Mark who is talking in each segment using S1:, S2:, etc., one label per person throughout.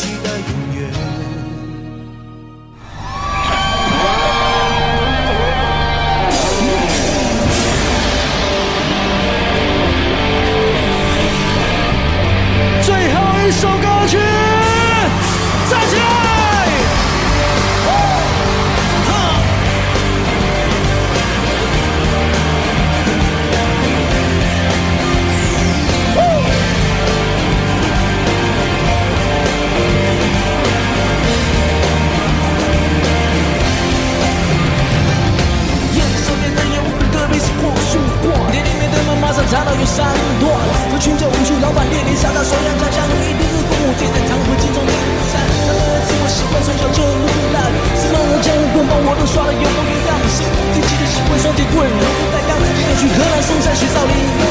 S1: 我可 Seixas ao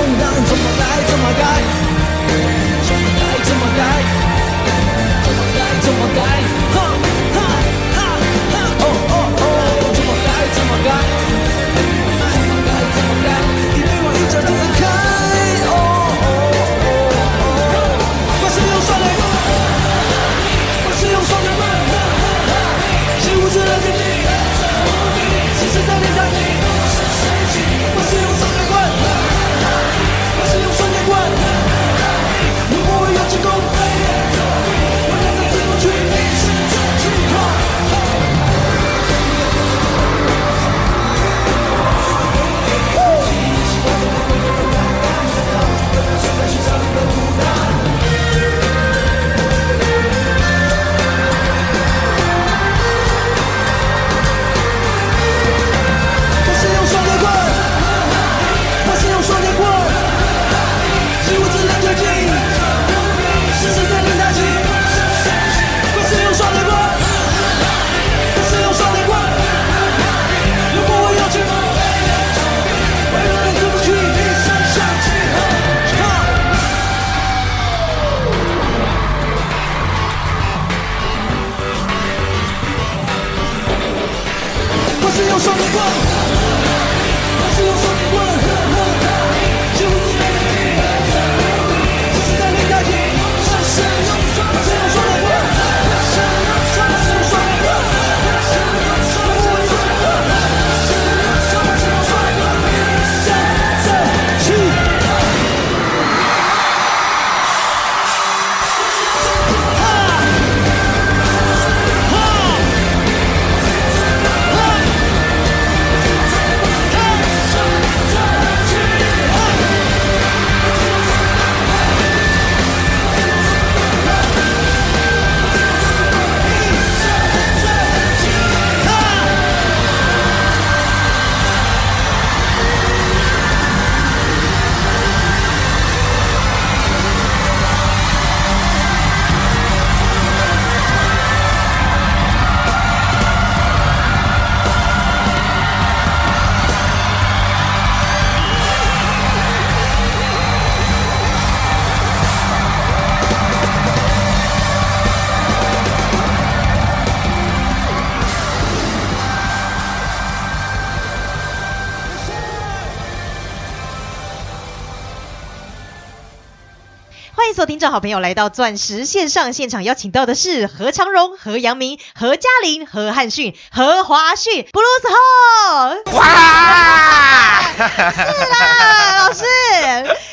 S2: 欢迎所有听众好朋友来到钻石线上现场，邀请到的是何长荣、何阳明、何嘉玲、何汉逊、何华逊，Blues Hall。
S3: 哇！
S2: 是啦，老师，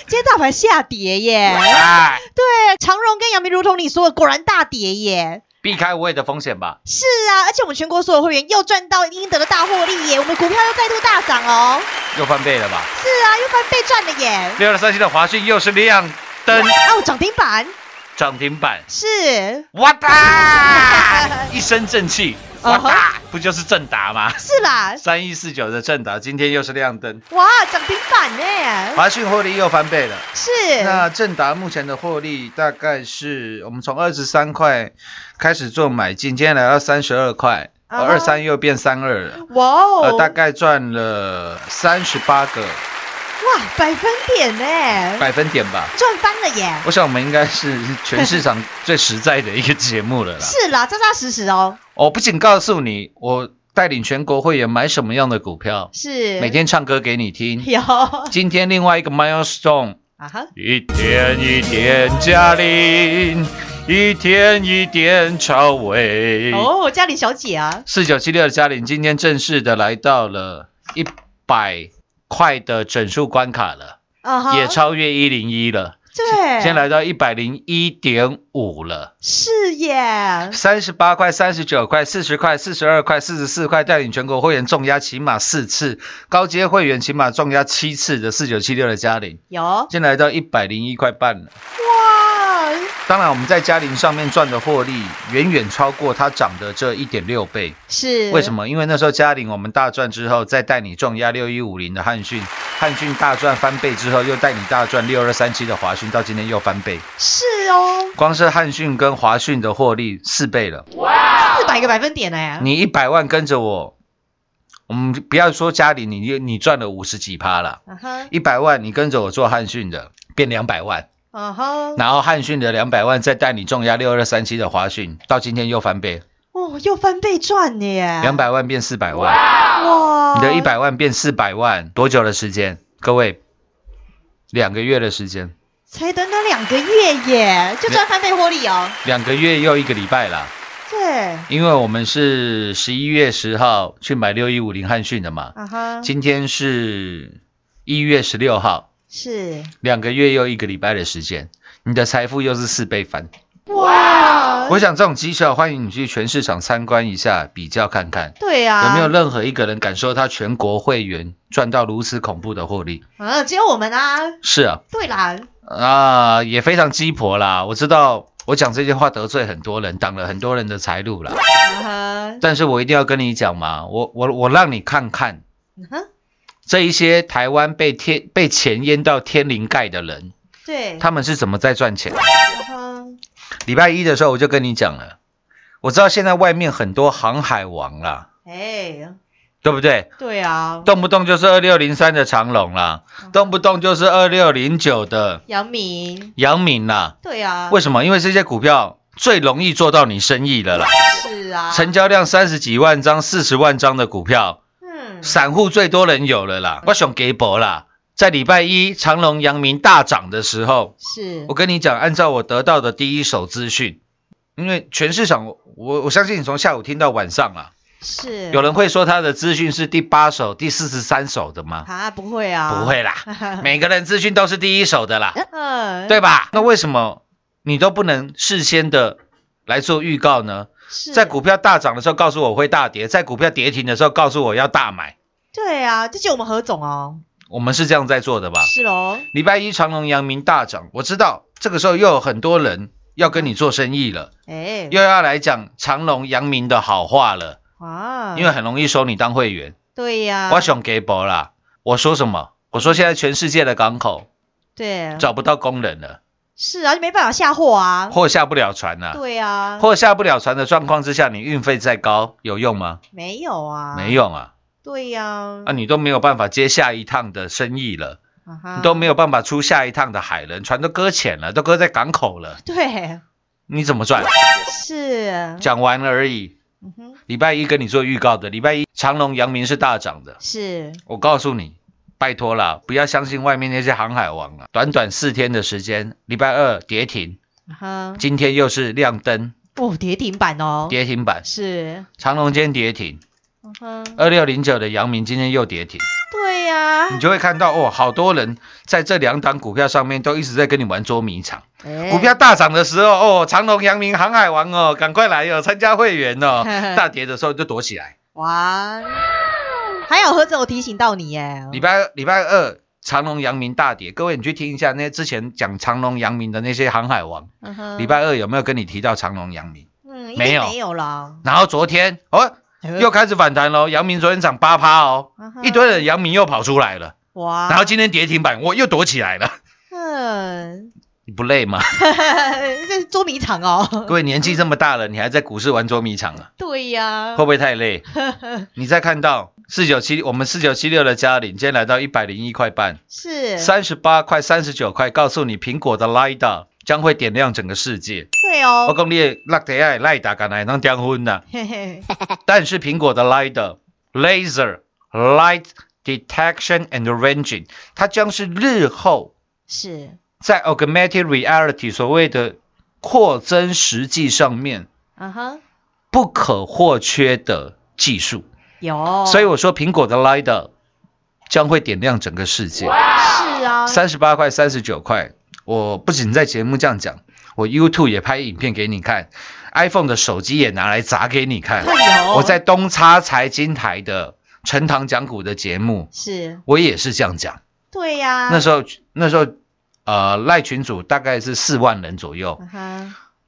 S2: 今天大盘下跌耶。
S3: 哎
S2: 对，长荣跟阳明如同你说的，果然大跌耶。
S4: 避开无谓的风险吧。
S2: 是啊，而且我们全国所有会员又赚到应得的大获利耶，我们股票又再度大涨哦。
S4: 又翻倍了吧？
S2: 是啊，又翻倍赚了耶。
S4: 六二三七的华讯又是亮灯。
S2: 哦，涨停板。
S4: 涨停板，
S2: 是。
S4: 哇哒，一身正气，哇不就是正达吗？
S2: 是啦，
S4: 三一四九的正达今天又是亮灯，
S2: 哇，涨停板呢？
S4: 华讯获利又翻倍了。
S2: 是。
S4: 那正达目前的获利大概是我们从二十三块开始做买进，今天来到三十二块，二三又变三二了，
S2: 哇哦，
S4: 呃，大概赚了三十八个
S2: 哇百分点呢，
S4: 百分点吧。
S2: 赚翻了耶。
S4: 我想我们应该是全市场最实在的一个节目了啦。
S2: 是啦，扎扎实实哦，
S4: 我不仅告诉你，我带领全国会员买什么样的股票，
S2: 是
S4: 每天唱歌给你听。
S2: 有啊
S4: 今天另外一个 milestone，啊
S2: 哈，
S4: 一天一点嘉玲，一天一点超伟。
S2: 哦，嘉玲小姐啊，
S4: 四九七六的嘉玲今天正式的来到了一百块的整数关卡了，也超越一零一了，
S2: 对，
S4: 现在来到一百零一点五了。
S2: 是耶，
S4: 三十八块、三十九块、四十块、四十二块、四十四块，带领全国会员重压起码四次，高阶会员起码重压七次的四九七六的嘉玲，
S2: 有。
S4: 现在来到一百零一块半了。
S2: 哇，
S4: 当然，我们在嘉玲上面赚的获利远远超过它涨的这一点六倍。
S2: 是
S4: 为什？么？因为那时候嘉玲我们大赚之后，再带你重压六一五零的汉讯，汉讯大赚翻倍之后，又带你大赚六二三七的华讯，到今天又翻倍。
S2: 是哦，
S4: 光是汉讯跟华讯的获利四倍了。
S2: 哇四百个百分点呢，
S4: 你一百万跟着我，我们不要说嘉玲，你你赚了五十几趴了。一百万你跟着我做汉讯的，变两百万，
S2: 啊哈，
S4: 然后汉讯的两百万再带你重压六二三七的华讯，到今天又翻倍，
S2: 哦，又翻倍赚呢耶，
S4: 两百万变四百万，
S2: 哇，
S4: 你的一百万变四百万，多久的时间？各位，两个月的时间，
S2: 才短短两个月耶，就赚翻倍获利哦，
S4: 两个月又一个礼拜啦。
S2: 对，
S4: 因为我们是十一月十号去买六一五零汉讯的嘛，
S2: 啊哈，
S4: 今天是一月十六号，
S2: 是
S4: 两个月又一个礼拜的时间，你的财富又是四倍翻。
S2: 哇，
S4: 我想这种绩效，欢迎你去全市场参观一下，比较看看，
S2: 对啊，
S4: 有没有任何一个人感受他全国会员赚到如此恐怖的获利？
S2: 啊？只有我们啊，
S4: 是啊，
S2: 对啦，
S4: 啊，也非常鸡婆啦。我知道我讲这些话得罪很多人，挡了很多人的财路啦。但是我一定要跟你讲嘛，我我我让你看看
S2: 嗯哼，
S4: 这一些台湾被天被钱淹到天灵盖的人，
S2: 对，
S4: 他们是怎么在赚钱？
S2: 啊哈，
S4: 礼拜一的时候我就跟你讲了，我知道现在外面很多航海王啦，
S2: 哎，
S4: 对不对？
S2: 对啊，
S4: 动不动就是二六零三的长隆啦，动不动就是二六零九的
S2: 杨明，
S4: 阳明啦。
S2: 对啊，
S4: 为什么？因为这些股票最容易做到你生意的啦，
S2: 是啊，
S4: 成交量三十几万张、四十万张的股票，
S2: 嗯，
S4: 散户最多人有了啦。我想给博啦，在礼拜一长隆、阳明大涨的时候，
S2: 是
S4: 我跟你讲，按照我得到的第一手资讯，因为全市场，我我相信你从下午听到晚上了，
S2: 是，
S4: 有人会说他的资讯是第八手、第四十三手的吗？
S2: 啊，不会啊，
S4: 不会啦，每个人资讯都是第一手的啦，
S2: 嗯，
S4: 对吧？那为什么你都不能事先的来做预告呢？
S2: 是，
S4: 在股票大涨的时候告诉我会大跌，在股票跌停的时候告诉我要大买，
S2: 对啊，这就我们何总哦，
S4: 我们是这样在做的吧？
S2: 是喽，
S4: 礼拜一长隆、阳明大涨，我知道这个时候又有很多人要跟你做生意了，
S2: 哎，
S4: 又要来讲长隆、阳明的好话了，
S2: 啊，
S4: 因为很容易收你当会员。
S2: 对呀，
S4: 我想给博啦，我说什么？我说现在全世界的港口
S2: 对，
S4: 找不到工人了，
S2: 是啊，就没办法下货啊，
S4: 货下不了船了、
S2: 对啊，
S4: 货下不了船的状况之下，你运费再高有用吗？
S2: 没有啊，
S4: 没，用啊！
S2: 对呀，
S4: 啊，你都没有办法接下一趟的生意了，你都没有办法出下一趟的海人，船都搁浅了，都搁在港口了，
S2: 对，
S4: 你怎么赚？
S2: 是，
S4: 讲完了而已。
S2: 嗯哼，
S4: 礼拜一跟你做预告的，礼拜一长隆、阳明是大涨的。
S2: 是，
S4: 我告诉你，拜托了，不要相信外面那些航海王啊！短短四天的时间，礼拜二跌停，今天又是亮灯。
S2: 哦，跌停板哦，
S4: 跌停板，
S2: 是，
S4: 长隆今天跌停，二六零九的阳明今天又跌停，
S2: 对呀、
S4: 你就会看到哦，好多人在这两档股票上面都一直在跟你玩捉迷藏。
S2: 哎。
S4: 股票大涨的时候，哦，长隆、阳明、航海王哦，赶快来哦，参加会员哦。大跌的时候就躲起来。
S2: 哇，还有何总我提醒到你耶，
S4: 礼拜礼拜二长隆、阳明大跌，各位你去听一下那些之前讲长隆、阳明的那些航海王，
S2: 嗯
S4: 礼拜二有没有跟你提到长隆、阳明？
S2: 嗯
S4: 没有。
S2: 没有了，
S4: 然后昨天哦，又开始反弹喽，阳明昨天涨八趴哦，
S2: 嗯
S4: 一堆人阳明又跑出来了，
S2: 哇，
S4: 然后今天跌停板，我又躲起来了，
S2: 嗯，
S4: 你不累吗？
S2: 这是捉迷藏哦，
S4: 各位年纪这么大了，你还在股市玩捉迷藏啊？
S2: 对呀。
S4: 会，不会太累？你再看到四九七，我们四九七六的嘉玲，今天来到一百零一块半，
S2: 是，
S4: 三十八块、三十九块，告诉你苹果的 LiDAR 将会点亮整个世界。
S2: 对哦。
S4: 我
S2: 哦，
S4: 讲你的 LiDAR LiDAR 敢来当订婚的，
S2: 嘿嘿，
S4: 但是苹果的 LiDAR Laser Light Detection and Ranging，它将是日后
S2: 是，
S4: 在 Augmented Reality 所谓的扩增实际上面
S2: 啊哈，
S4: 不可或缺的技术。
S2: 有，
S4: 所以我说苹果的 LiDAR 将会点亮整个世界。
S2: 是啊，
S4: 三十八块、三十九块，我不仅在节目这样讲，我 YouTube 也拍影片给你看，iPhone 的手机也拿来砸给你看。
S2: 有。
S4: 我在东差财经台的陈堂讲股的节目，
S2: 是，
S4: 我也是这样讲。
S2: 对呀，
S4: 那时候那时候呃赖群主大概是四万人左右，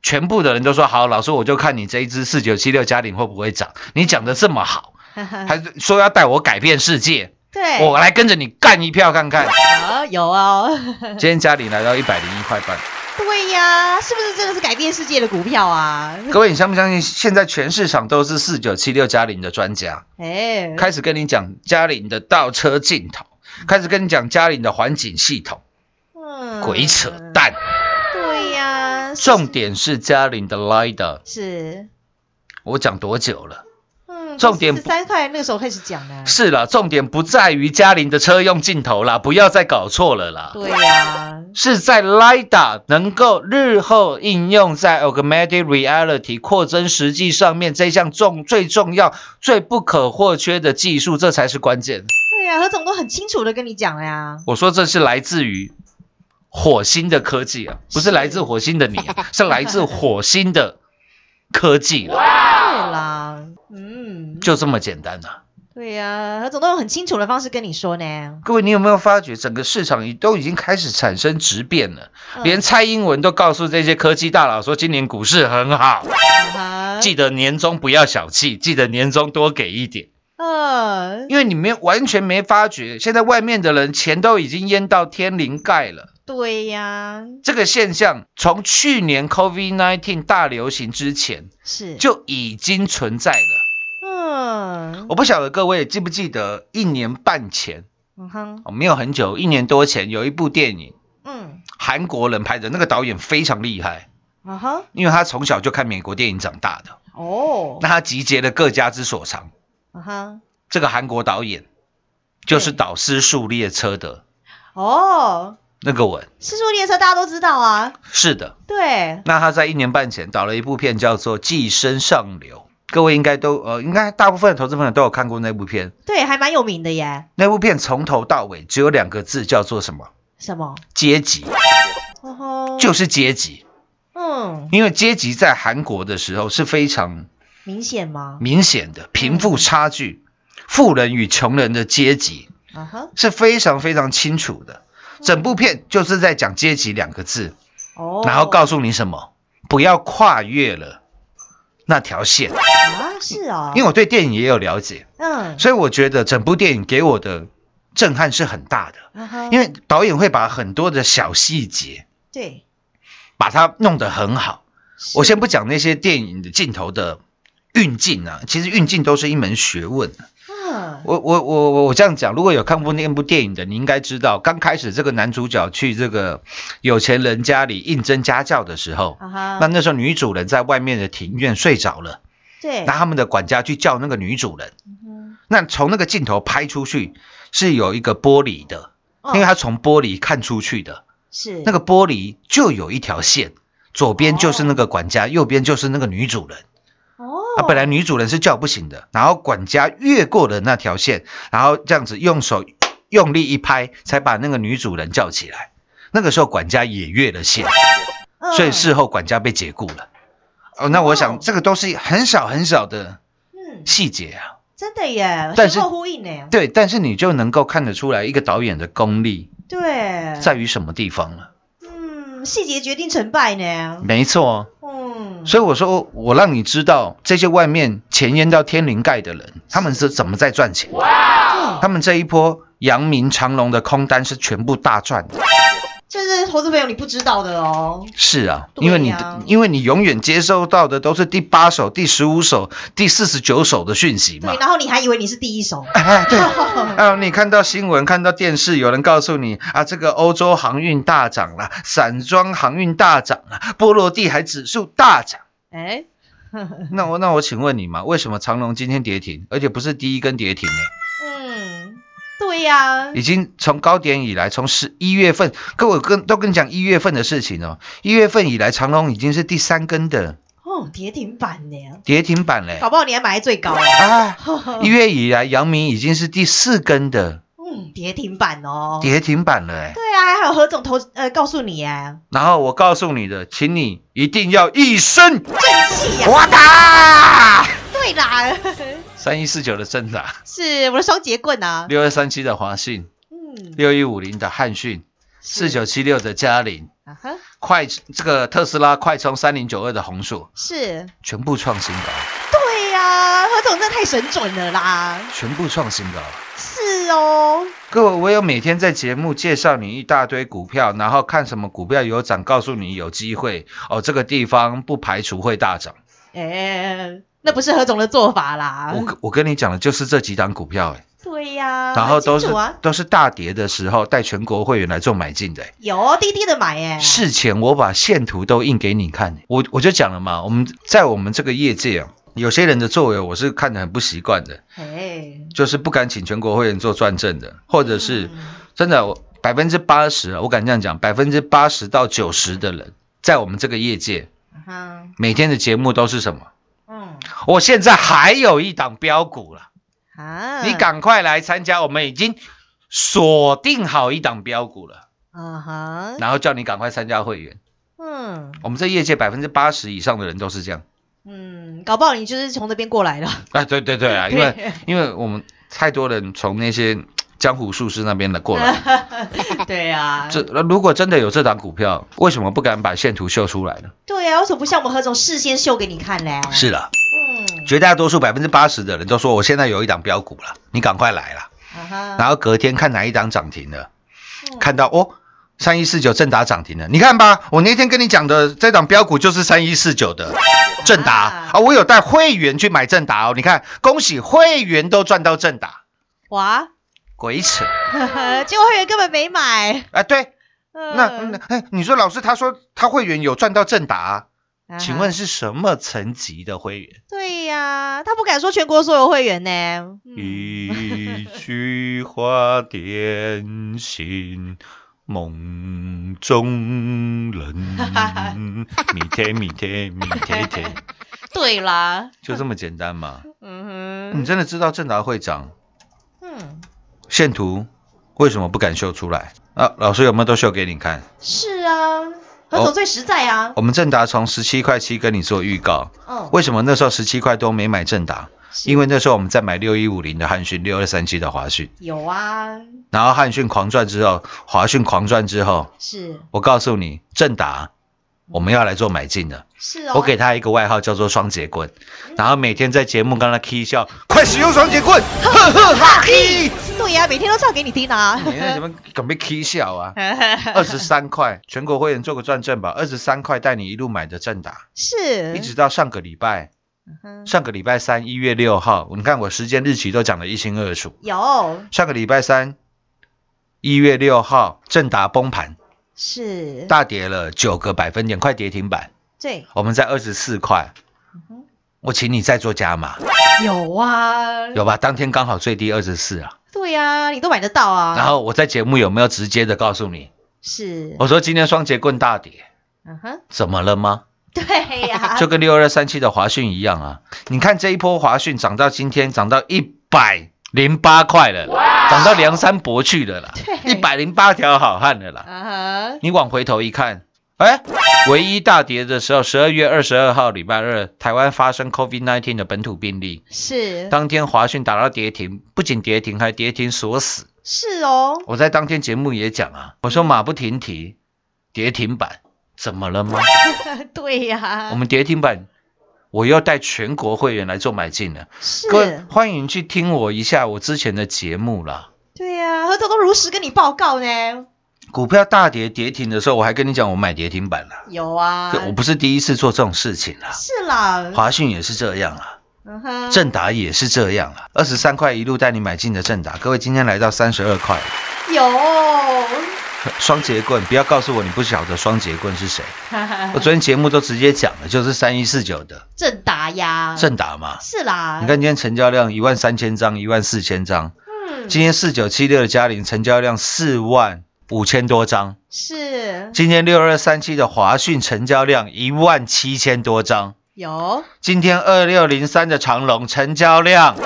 S4: 全部的人都说好，老师我就看你这一支四九七六嘉玲会不会涨。你讲的这么好，还说要带我改变世界，
S2: 对，
S4: 我来跟着你干一票看看。
S2: 啊有啊，
S4: 今天嘉玲来到一百零一块半，
S2: 对呀，是不是这个是改变世界的股票啊？
S4: 各位你相不相信？现在全市场都是四九七六嘉玲的专家，
S2: 哎，
S4: 开始跟你讲嘉玲的倒车镜头，开始跟你讲嘉玲的环境系统，
S2: 嗯。
S4: 鬼扯淡。
S2: 对呀，
S4: 重点是嘉玲的 LiDAR，
S2: 是，
S4: 我讲多久了？
S2: 嗯，
S4: 重点
S2: 是三块那个时候开始讲的，
S4: 是了，重点不在于嘉玲的车用镜头啦，不要再搞错了啦。
S2: 对呀，
S4: 是在 LiDAR 能够日后应用在 Augmented Reality 扩增实际上面这项重最重要、最不可或缺的技术，这才是关键。
S2: 对呀，何总都很清楚的跟你讲了呀，
S4: 我说这是来自于火星的科技啊，不是
S2: 是
S4: 来自火星的你、啊，是来自火星的科技了，
S2: 对啦，嗯，
S4: 就这么简单啊。
S2: 对呀，何总都用很清楚的方式跟你说呢，
S4: 各位，你有没有发觉整个市场已都已经开始产生质变了？
S2: 嗯
S4: 连蔡英文都告诉这些科技大佬说，今年股市很好，
S2: 啊
S4: 记得年终不要小气，记得年终多给一点。
S2: 嗯，
S4: 因为你没完全没发觉，现在外面的人钱都已经淹到天灵盖了。
S2: 对呀，
S4: 这个现象从去年 COVID-19 大流行之前
S2: 是，
S4: 就已经存在了。
S2: 嗯，
S4: 我不晓得各位记不记得，一年半前，
S2: 嗯哼，
S4: 哦，没有很久，一年多前有一部电影，
S2: 嗯，
S4: 韩国人拍的，那个导演非常厉害，
S2: 啊哈，
S4: 因为他从小就看美国电影长大的，
S2: 哦，
S4: 那他集结了各家之所长。
S2: 啊哈，
S4: 这个韩国导演就是导《失速列车》的
S2: 哦，
S4: 那个吻。
S2: 失速列车大家都知道啊，
S4: 是的，
S2: 对，
S4: 那他在一年半前导了一部片，叫做《寄生上流》。各位应该都呃，应该大部分的投资朋友都有看过那部片。
S2: 对，还蛮有名的耶，
S4: 那部片从头到尾只有两个字，叫做什么？
S2: 什么？
S4: 阶级，
S2: 哦吼，
S4: 就是阶级。
S2: 嗯，
S4: 因为阶级在韩国的时候是非常
S2: 明显吗？
S4: 明显的贫富差距，富人与穷人的阶级
S2: 啊哈，
S4: 是非常非常清楚的。整部片就是在讲阶级两个字，
S2: 哦，
S4: 然后告诉你什么，不要跨越了那条线。
S2: 啊，是哦，
S4: 因为我对电影也有了解，
S2: 嗯，
S4: 所以我觉得整部电影给我的震撼是很大的。
S2: 啊，
S4: 因为导演会把很多的小细节
S2: 对，
S4: 把它弄得很好。我先不讲那些电影的镜头的运镜啊，其实运镜都是一门学问。
S2: 嗯，
S4: 我我我我我这样讲，如果有看过那部电影的，你应该知道，刚开始这个男主角去这个有钱人家里应征家教的时候，那那时候女主人在外面的庭院睡着了，
S2: 对，
S4: 那他们的管家去叫那个女主人，
S2: 嗯
S4: 那从那个镜头拍出去是有一个玻璃的，
S2: 哦。
S4: 因为他从玻璃看出去的，
S2: 是。
S4: 那个玻璃就有一条线，左边就是那个管家，右边就是那个女主人。
S2: 哦，
S4: 啊，本来女主人是叫不醒的，然后管家越过了那条线，然后这样子用手用力一拍，才把那个女主人叫起来。那个时候管家也越了线，
S2: 嗯
S4: 所以事后管家被解雇了。哦，那我
S2: 哦
S4: 想这个都是很小很小的
S2: 嗯，
S4: 细节啊。
S2: 真的耶，
S4: 但是
S2: 前后呼应呢。
S4: 对，但是你就能够看得出来一个导演的功力
S2: 对，
S4: 在于什么地方了。
S2: 嗯，细节决定成败呢。
S4: 没错，
S2: 嗯，
S4: 所以我说我让你知道这些外面钱淹到天灵盖的人，他们是怎么在赚钱。
S2: 哇
S4: 他们这一波阳明长隆的空单是全部大赚的。
S2: 这是投资朋友你不知道的哦。
S4: 是啊，因为你因为你永远接收到的都是第八手、第十五手、第四十九手的讯息嘛
S2: 对，。然后你还以为你是第一手。
S4: 哎，对，啊，你看到新闻、看到电视，有人告诉你啊，这个欧洲航运大涨了，散装航运大涨了，波罗的海指数大涨。
S2: 哎，
S4: 那我那我请问你嘛，为什么长隆今天跌停，而且不是第一根跌停呢？
S2: 嗯，对呀，
S4: 已经从高点以来，从十一月份，各位跟都跟你讲一月份的事情哦。一月份以来，长隆已经是第三根的
S2: 哦，跌停板呢，
S4: 跌停板嘞。
S2: 搞不好你还买在最高啊。
S4: 啊，一月以来，阳明已经是第四根的
S2: 嗯，跌停板哦。
S4: 跌停板了哎。
S2: 对啊，还有何总投呃告诉你哎，
S4: 然后我告诉你的，请你一定要一身
S2: 正气呀。
S4: 哇哒！
S2: 对啦，
S4: 三一四九的正达，
S2: 是我的双节棍啊。
S4: 六二三七的华信，
S2: 嗯，
S4: 六一五零的汉讯，四九七六的嘉陵，
S2: 啊哈，
S4: 快这个特斯拉快充三零九二的红树，
S2: 是，
S4: 全部创新高，
S2: 对呀，何总真的太神准了啦。
S4: 全部创新高。
S2: 是哦，
S4: 各位，我有每天在节目介绍你一大堆股票，然后看什么股票有涨，告诉你有机会哦，这个地方不排除会大涨。
S2: 哎，那不是何总的做法啦。
S4: 我跟我跟你讲的就是这几档股票，哎，
S2: 对呀，
S4: 然后都是都是大跌的时候带全国会员来做买进的，哎
S2: 有滴滴的买哎，
S4: 事前我把线图都印给你看，我我就讲了嘛，我们在我们这个业界啊，有些人的作为我是看得很不习惯的，
S2: 哎，
S4: 就是不敢请全国会员做转正的，或者是
S2: 嗯。
S4: 真的百分之八十，我敢这样讲，百分之八十到九十的人在我们这个业界，
S2: 哈，
S4: 每天的节目都是什么？
S2: 嗯
S4: 我现在还有一档标股了，
S2: 啊，
S4: 你赶快来参加，我们已经锁定好一档标股了，
S2: 啊哈，
S4: 然后叫你赶快参加会员。
S2: 嗯。
S4: 我们这业界百分之八十以上的人都是这样。
S2: 嗯，搞不好你就是从那边过来的，
S4: 啊，对对对啊，因为 因为我们太多人从那些江湖术士那边的过来，
S2: 对啊，
S4: 这如果真的有这档股票，为什么不敢把线图秀出来呢？
S2: 对啊，为什么不像我们何总事先秀给你看嘞？
S4: 是的，
S2: 嗯，
S4: 绝大多数百分之八十的人都说我现在有一档标股了，你赶快来啦。
S2: 啊哈，
S4: 然后隔天看哪一档涨停了，
S2: 嗯。
S4: 看到哦。三一四九正达涨停了，你看吧，我那天跟你讲的这档标股就是三一四九的正达。
S2: 啊。
S4: 啊，我有带会员去买正达哦，你看，恭喜会员都赚到正达，
S2: 哇，
S4: 鬼扯
S2: 结果会员根本没买，
S4: 啊！对，那
S2: 嗯
S4: 那哎，你说老师他说他会员有赚到正达、请问是什么层级的会员？
S2: 对呀，他不敢说全国所有会员呢。嗯
S4: 一句话点醒梦中人，米贴米贴米贴贴，
S2: 对啦，
S4: 就这么简单嘛？
S2: 嗯哼，
S4: 你真的知道正达会涨？
S2: 嗯，
S4: 线图为什么不敢秀出来？啊，老师有没有都秀给你看？
S2: 是啊，何总最实在啊。
S4: 我们正达从十七块七跟你做预告，
S2: 嗯，
S4: 为什么那时候十七块多没买正达？因为那时候我们在买六一五零的汉讯，六二三七的华讯，
S2: 有啊，
S4: 然后汉讯狂赚之后，华讯狂赚之后，
S2: 是
S4: 我告诉你，正达我们要来做买进的，
S2: 是哦，
S4: 我给他一个外号叫做双节棍，然后每天在节目跟他 k 笑，快使用双节棍，呵呵哈嘿，
S2: 对呀，每天都唱给你听啊。
S4: 每天怎么准备 k 笑啊？二十三块，全国会员做个转正吧，二十三块带你一路买的正达，
S2: 是。
S4: 一直到上个礼拜，
S2: 嗯
S4: 上个礼拜三一月六号，你看我时间日期都讲得一清二楚。
S2: 有。
S4: 上个礼拜三一月六号，正达崩盘，
S2: 是，
S4: 大跌了九个百分点，快跌停板。
S2: 对，
S4: 我们在二十四块
S2: 哼，
S4: 我请你再做加码，
S2: 有啊，
S4: 有吧？当天刚好最低二十四啊。
S2: 对呀，你都买得到啊。
S4: 然后我在节目有没有直接的告诉你？
S2: 是，
S4: 我说今天双节棍大跌，
S2: 嗯哼，
S4: 怎么了吗？
S2: 对呀，
S4: 就跟六二三七的华讯一样啊。你看这一波华讯涨到今天涨到一百零八块了啦，涨到梁山伯去了啦，一百零八条好汉了啦。你往回头一看，哎，唯一大跌的时候，十二月二十二号礼拜二，台湾发生 COVID-19 的本土病例，
S2: 是
S4: 当天华讯打到跌停，不仅跌停，还跌停锁死。
S2: 是哦，
S4: 我在当天节目也讲啊，我说马不停蹄，跌停板怎么了吗？
S2: 对呀，
S4: 我们跌停板，我要带全国会员来做买进了。
S2: 是
S4: 各位欢迎去听我一下我之前的节目啦。
S2: 对呀，何总都如实跟你报告呢。
S4: 股票大跌跌停的时候，我还跟你讲我买跌停板了。
S2: 有啊，
S4: 这我不是第一次做这种事情啦，
S2: 是啦，
S4: 华讯也是这样啊，
S2: 嗯哼，
S4: 正达也是这样啊。二十三块一路带你买进的正达，各位今天来到三十二块，
S2: 有，
S4: 双节棍，不要告诉我你不晓得双节棍是谁。我昨天节目都直接讲了，就是三一四九的
S2: 正达呀，
S4: 正达嘛。
S2: 是啦，
S4: 你看今天成交量一万三千张，一万四千张。
S2: 嗯，
S4: 今天四九七六的嘉玲成交量四万五千多张。
S2: 是
S4: 今天六二三七的华讯成交量一万七千多张。
S2: 有，
S4: 今天二六零三的长隆成交量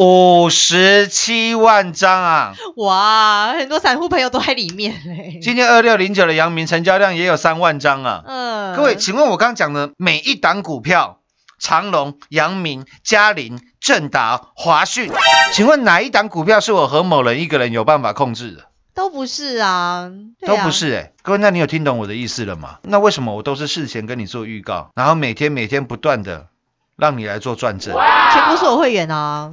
S4: 五十七万张啊！
S2: 哇，很多散户朋友都在里面嘞。
S4: 今天二六零九的阳明成交量也有三万张啊！
S2: 嗯，
S4: 各位，请问我刚刚讲的每一档股票，长隆、阳明、嘉陵、正达、华讯，请问哪一档股票是我和某人一个人有办法控制的？
S2: 都不是啊，啊
S4: 都不是哎、各位，那你有听懂我的意思了吗？那为什么我都是事前跟你做预告，然后每天每天不断的让你来做转正？
S2: 全部是我会员啊。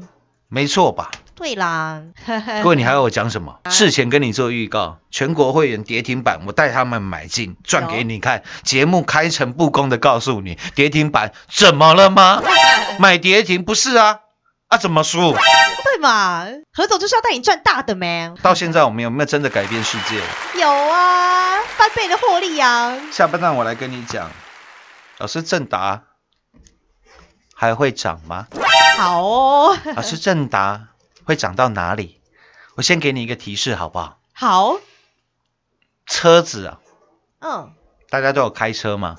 S4: 没错吧？
S2: 对啦，
S4: 各位，你还要我讲什么？事前跟你做预告，全国会员跌停板，我带他们买进，赚给你看。节目开诚布公的告诉你，跌停板怎么了吗？买跌停不是啊？啊，怎么输？
S2: 对嘛？何总就是要带你赚大的，man。
S4: 到现在我们有没有真的改变世界？
S2: 有啊，翻倍的获利啊。
S4: 下半段我来跟你讲，老师正达还会涨吗？
S2: 好哦，
S4: 老师正达会涨到哪里？我先给你一个提示好不好？
S2: 好，
S4: 车子啊，
S2: 嗯，
S4: 大家都有开车吗？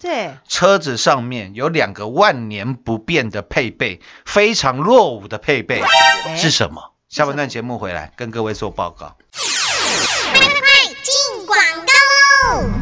S2: 对，
S4: 车子上面有两个万年不变的配备，非常落伍的配备
S2: 哎
S4: 是什么？下半段节目回来跟各位做报告。
S5: 进广告喽！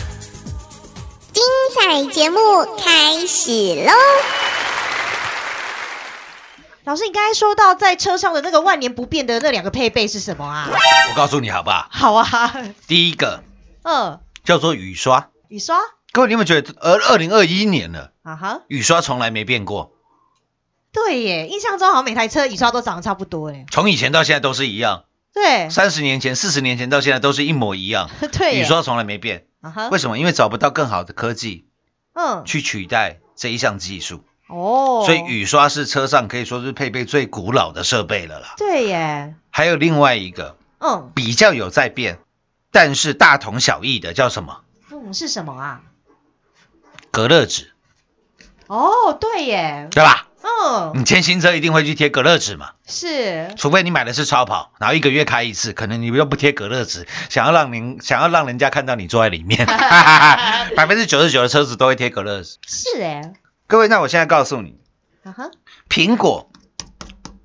S5: 精彩节目开始喽！
S2: 老师，你刚才说到在车上的那个万年不变的那两个配备是什么啊？
S4: 我告诉你好不好？
S2: 好啊，
S4: 第一个
S2: 嗯，
S4: 叫做雨刷，
S2: 雨刷，
S4: 各位你有没有觉得，二二零二一年了，
S2: 啊哈，
S4: 雨刷从来没变过，
S2: 对耶，印象中好像每台车雨刷都长得差不多哎。
S4: 从以前到现在都是一样，
S2: 对，
S4: 三十年前、四十年前到现在都是一模一样，
S2: 对，
S4: 雨刷从来没变。为什么？因为找不到更好的科技
S2: 嗯，
S4: 去取代这一项技术，
S2: 哦，
S4: 所以雨刷是车上可以说是配备最古老的设备了啦。
S2: 对耶，
S4: 还有另外一个
S2: 嗯
S4: 比较有在变，但是大同小异的叫什么？
S2: 嗯，是什么啊？
S4: 隔热纸，
S2: 哦，对耶，
S4: 对吧？
S2: 嗯，
S4: 你签新车一定会去贴隔热纸嘛，
S2: 是，
S4: 除非你买的是超跑，然后一个月开一次，可能你又不贴隔热纸，想要让您想要让人家看到你坐在里面，百分之九十九的车子都会贴隔热纸。
S2: 是哎，
S4: 各位，那我现在告诉你，
S2: 啊哈，
S4: 苹果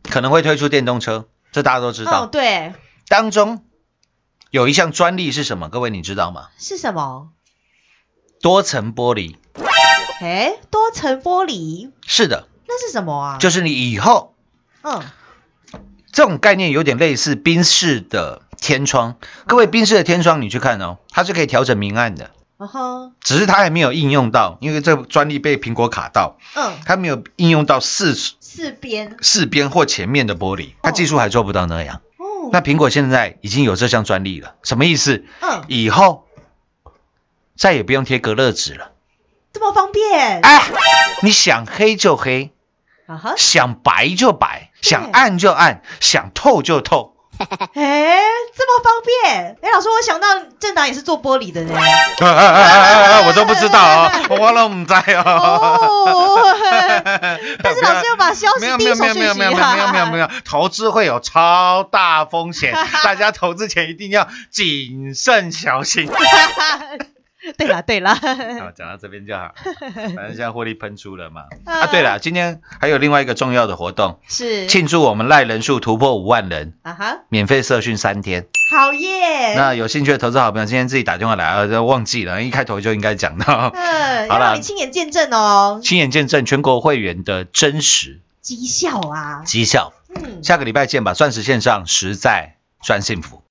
S4: 可能会推出电动车，这大家都知道。
S2: 哦，对，
S4: 当中有一项专利是什么？各位你知道吗？
S2: 是什么？
S4: 多层玻璃。
S2: 哎，多层玻璃，
S4: 是的，
S2: 那是什么啊？
S4: 就是你以后
S2: 嗯，
S4: 这种概念有点类似冰室的天窗。各位，冰室的天窗你去看哦，它是可以调整明暗的，
S2: 哦吼，
S4: 只是它还没有应用到，因为这专利被苹果卡到，
S2: 嗯，
S4: 它没有应用到四
S2: 四边，
S4: 四边或前面的玻璃，它技术还做不到那样。
S2: 哦，
S4: 那苹果现在已经有这项专利了，什么意思？
S2: 嗯，
S4: 以后再也不用贴隔热纸了。
S2: 这么方便，
S4: 哎，你想黑就黑，想白就白，想暗就暗，想透就透。
S2: 哎，这么方便，哎，老师，我想到正达也是做玻璃的呢，
S4: 哎哎哎哎哎！我都不知道哦，我都唔知哦。
S2: 哦，但是老师又把消息
S4: 没有
S2: 第一手
S4: 没有没有
S2: 讯息
S4: 没有没有没有没有没有没有，投资会有超大风险，大家投资前一定要谨慎小心。
S2: 对了对了，
S4: 好，讲到这边就好，反正现在获利喷出了嘛。啊，对了，今天还有另外一个重要的活动，
S2: 是。
S4: 庆祝我们赖人数突破五万人，
S2: 啊哈，
S4: 免费社训三天。
S2: 好耶，
S4: 那有兴趣的投资好朋友，今天自己打电话来，呃，忘记了，一开头就应该讲到，
S2: 嗯，
S4: 好了
S2: 你亲眼见证哦，
S4: 亲眼见证全国会员的真实。
S2: 绩效啊，
S4: 绩效。
S2: 嗯，
S4: 下个礼拜见吧，钻石线上实在赚幸福。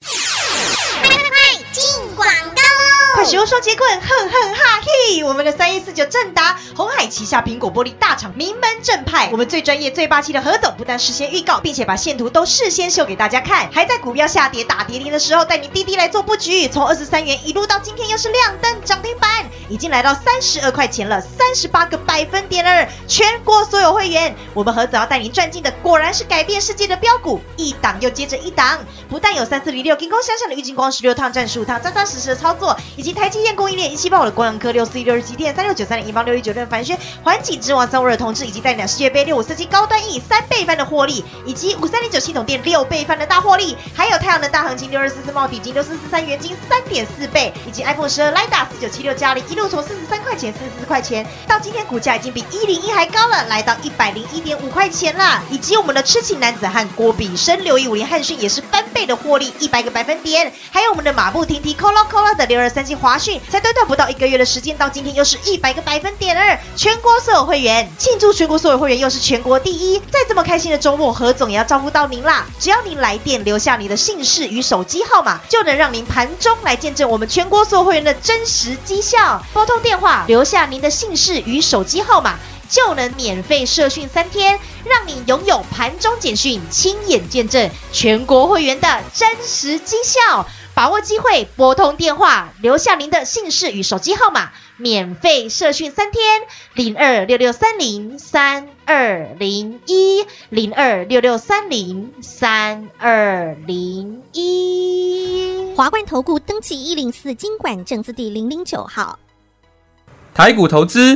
S2: 使用双节棍，哼哼哈嘿！我们的三一四九正达红海旗下苹果玻璃大厂名门正派，我们最专业、最霸气的何总，不但事先预告，并且把线图都事先秀给大家看，还在股票下跌打跌停的时候，带你滴滴来做布局，从二十三元一路到今天又是亮灯涨停板，已经来到三十二块钱了，三十八个百分点了。全国所有会员，我们何总要带您赚进的，果然是改变世界的标股，一档又接着一档，不但有三四零六金光闪闪的郁金光十六趟战术趟扎扎实实的操作，以及台积电供应链一七八五的光阳科六四一六二七电三六九三零银邦六一九六的凡轩环境之王三五二的同志，以及带领世界杯六五四七高端 E 三倍翻的获利，以及五三零九系统店六倍翻的大获利，还有太阳能大行情六二四四茂底金六四四三元金三点四倍，以及 iPhone 十二 Lida 四九七六加零一路从四十三块钱四十四块钱到今天股价已经比一零一还高了，来到一百零一点五块钱啦，以及我们的痴情男子汉郭比生六一五零汉讯也是翻倍的获利一百个百分点，还有我们的马不停蹄 Cola Cola 的六二三七华讯，才短短不到一个月的时间，到今天又是一百个百分点二。全国所有会员庆祝全国所有会员又是全国第一，在这么开心的周末，何总也要照顾到您啦！只要您来电留下你的姓氏与手机号码，就能让您盘中来见证我们全国所有会员的真实绩效。拨通电话留下您的姓氏与手机号码。就能免费社训三天，让你拥有盘中简讯，亲眼见证全国会员的真实绩效。把握机会，拨通电话，留下您的姓氏与手机号码，免费社训三天，零二六六三零三二零一，零二六六三零三二零一。
S6: 华冠投顾登记一零四经管证字第零零九号。
S7: 台股投资，